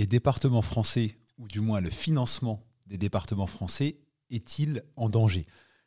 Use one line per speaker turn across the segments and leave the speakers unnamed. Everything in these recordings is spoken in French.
les départements français, ou du moins le financement des départements français, est-il en danger?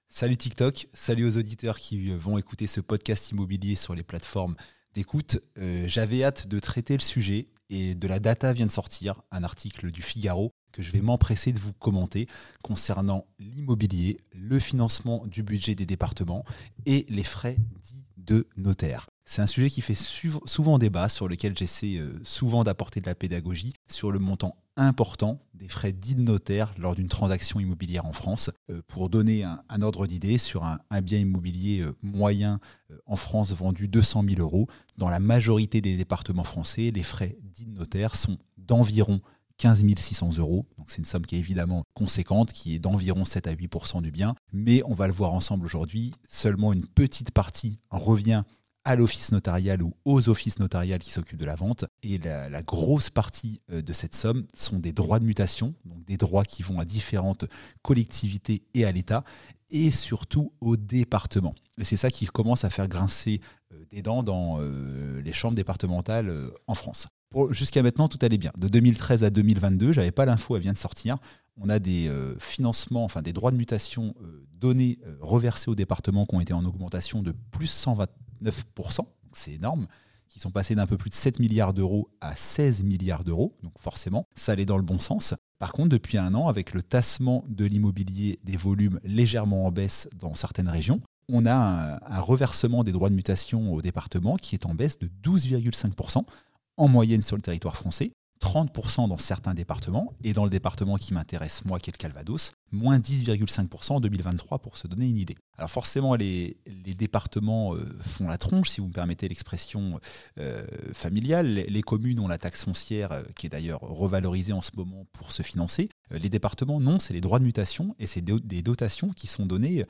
Salut TikTok, salut aux auditeurs qui vont écouter ce podcast immobilier sur les plateformes d'écoute. Euh, j'avais hâte de traiter le sujet et de la data vient de sortir, un article du Figaro que je vais m'empresser de vous commenter concernant l'immobilier, le financement du budget des départements et les frais dits de notaire. C'est un sujet qui fait souvent débat, sur lequel j'essaie euh, souvent d'apporter de la pédagogie sur le montant important des frais dits de notaire lors d'une transaction immobilière en France. Euh, pour donner un, ordre d'idée, sur un, bien immobilier euh, moyen en France vendu 200 000 euros, dans la majorité des départements français, les frais dits de notaire sont d'environ 15 600 euros. Donc c'est une somme qui est évidemment conséquente, qui est d'environ 7 à 8% du bien. Mais on va le voir ensemble aujourd'hui, seulement une petite partie revient à l'office notarial ou aux offices notariales qui s'occupent de la vente. Et la, grosse partie euh, de cette somme sont des droits de mutation, donc des droits qui vont à différentes collectivités et à l'État, et surtout au département. Et c'est ça qui commence à faire grincer euh, des dents dans euh, les chambres départementales en France. Jusqu'à maintenant, tout allait bien. De 2013 à 2022, j'avais pas l'info, elle vient de sortir. On a des financements, enfin des droits de mutation donnés, reversés au département qui ont été en augmentation de plus 120, 9%, c'est énorme, qui sont passés d'un peu plus de 7 milliards d'euros à 16 milliards d'euros. Donc forcément, ça allait dans le bon sens. Par contre, depuis un an, avec le tassement de l'immobilier des volumes légèrement en baisse dans certaines régions, on a un, reversement des droits de mutation au département qui est en baisse de 12,5% en moyenne sur le territoire français. 30% dans certains départements, et dans le département qui m'intéresse, moi, qui est le Calvados, moins 10,5% en 2023 pour se donner une idée. Alors forcément, les, départements euh, font la tronche, si vous me permettez l'expression euh, familiale. Les, communes ont la taxe foncière, euh, qui est d'ailleurs revalorisée en ce moment pour se financer. les départements, non, c'est les droits de mutation, et c'est des dotations qui sont données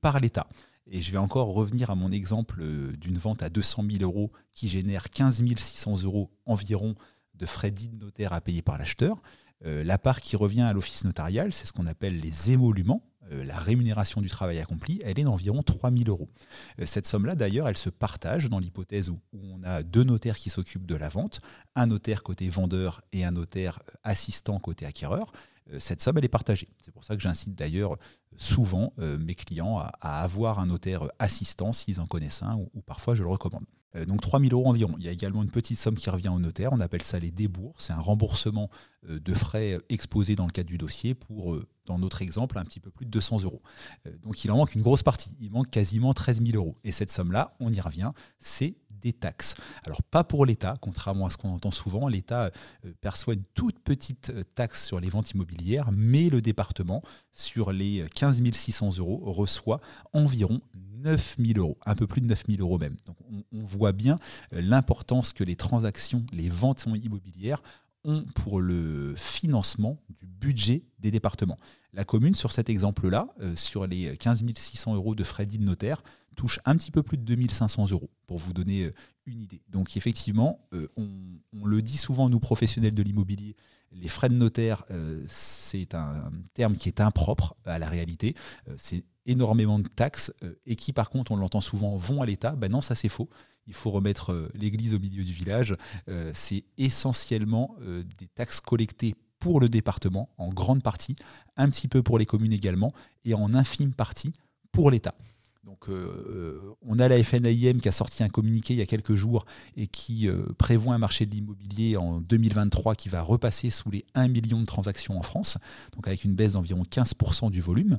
par l'État. Et je vais encore revenir à mon exemple d'une vente à 200 000 euros qui génère 15 600 euros environ de frais dits de notaire à payer par l'acheteur. Euh, la part qui revient à l'office notarial, c'est ce qu'on appelle les émoluments, euh, la rémunération du travail accompli, elle est d'environ 3 000 euros. Euh, cette somme-là, d'ailleurs, elle se partage dans l'hypothèse où, on a deux notaires qui s'occupent de la vente, un notaire côté vendeur et un notaire assistant côté acquéreur. Cette somme, elle est partagée. C'est pour ça que j'incite d'ailleurs souvent mes clients à, avoir un notaire assistant s'ils en connaissent un, ou parfois je le recommande. Euh, donc 3 000 euros environ. Il y a également une petite somme qui revient au notaire, on appelle ça les débours. C'est un remboursement euh, de frais exposés dans le cadre du dossier pour, euh, dans notre exemple, un petit peu plus de 200 euros. Donc il en manque une grosse partie, il manque quasiment 13 000 euros. Et cette somme-là, on y revient, c'est des taxes. Alors pas pour l'État, contrairement à ce qu'on entend souvent, l'État perçoit une toute petite taxe sur les ventes immobilières, mais le département, sur les 15 600 euros, reçoit environ 9 000 euros, un peu plus de 9 000 euros même. Donc on, voit bien euh, l'importance que les transactions, les ventes immobilières ont pour le financement du budget des départements. La commune, sur cet exemple-là, euh, sur les 15 600 euros de frais dits de notaire, touche un petit peu plus de 2500 euros, pour vous donner euh, une idée. Donc effectivement, on, on, le dit souvent, nous professionnels de l'immobilier, les frais de notaire, c'est un terme qui est impropre à la réalité. c'est énormément de taxes euh, et qui, par contre, on l'entend souvent, vont à l'État. Ben non, ça c'est faux. Il faut remettre euh, l'église au milieu du village. Euh, c'est essentiellement des taxes collectées pour le département, en grande partie, un petit peu pour les communes également, et en infime partie pour l'État. Donc, on a la FNAIM qui a sorti un communiqué il y a quelques jours et qui prévoit un marché de l'immobilier en 2023 qui va repasser sous les 1 million de transactions en France, donc avec une baisse d'environ 15% du volume.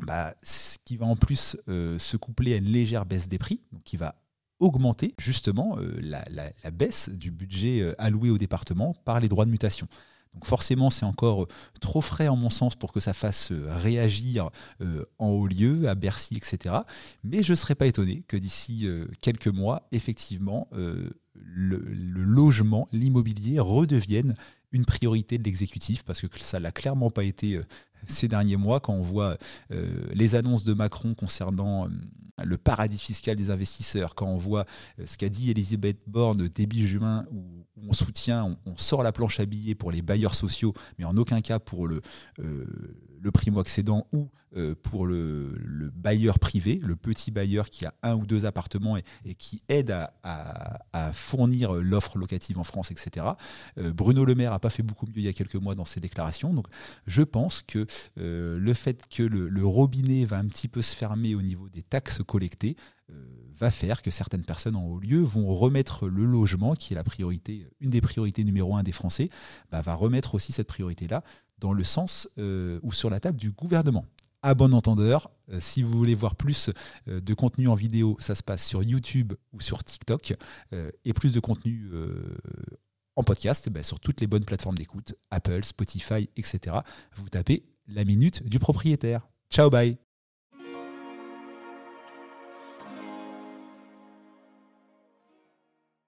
Bah, ce qui va en plus euh, se coupler à une légère baisse des prix, qui va augmenter justement euh, la, baisse du budget euh, alloué au département par les droits de mutation. Donc forcément, c'est encore trop frais en mon sens pour que ça fasse réagir en haut lieu, à Bercy, etc. Mais je ne serais pas étonné que d'ici quelques mois, effectivement, le, logement, l'immobilier redevienne une priorité de l'exécutif, parce que ça l'a clairement pas été ces derniers mois, quand on voit euh, les annonces de Macron concernant euh, le paradis fiscal des investisseurs, quand on voit euh, ce qu'a dit Elisabeth Borne début juin, où, on soutient, on, sort la planche à billets pour les bailleurs sociaux, mais en aucun cas pour le, le primo-accédant ou euh, pour le, bailleur privé, le petit bailleur qui a un ou deux appartements et, qui aide à, fournir l'offre locative en France, etc. Euh, Bruno Le Maire n'a pas fait beaucoup mieux il y a quelques mois dans ses déclarations. Donc je pense que euh, le fait que le, robinet va un petit peu se fermer au niveau des taxes collectées va faire que certaines personnes en haut lieu vont remettre le logement, qui est la priorité, une des priorités numéro un des Français, bah, va remettre aussi cette priorité-là dans le sens ou sur la table du gouvernement à bon entendeur. Euh, si vous voulez voir plus euh, de contenu en vidéo, ça se passe sur YouTube ou sur TikTok. Euh, et plus de contenu en podcast, bah, sur toutes les bonnes plateformes d'écoute, Apple, Spotify, etc. Vous tapez la minute du propriétaire. Ciao, bye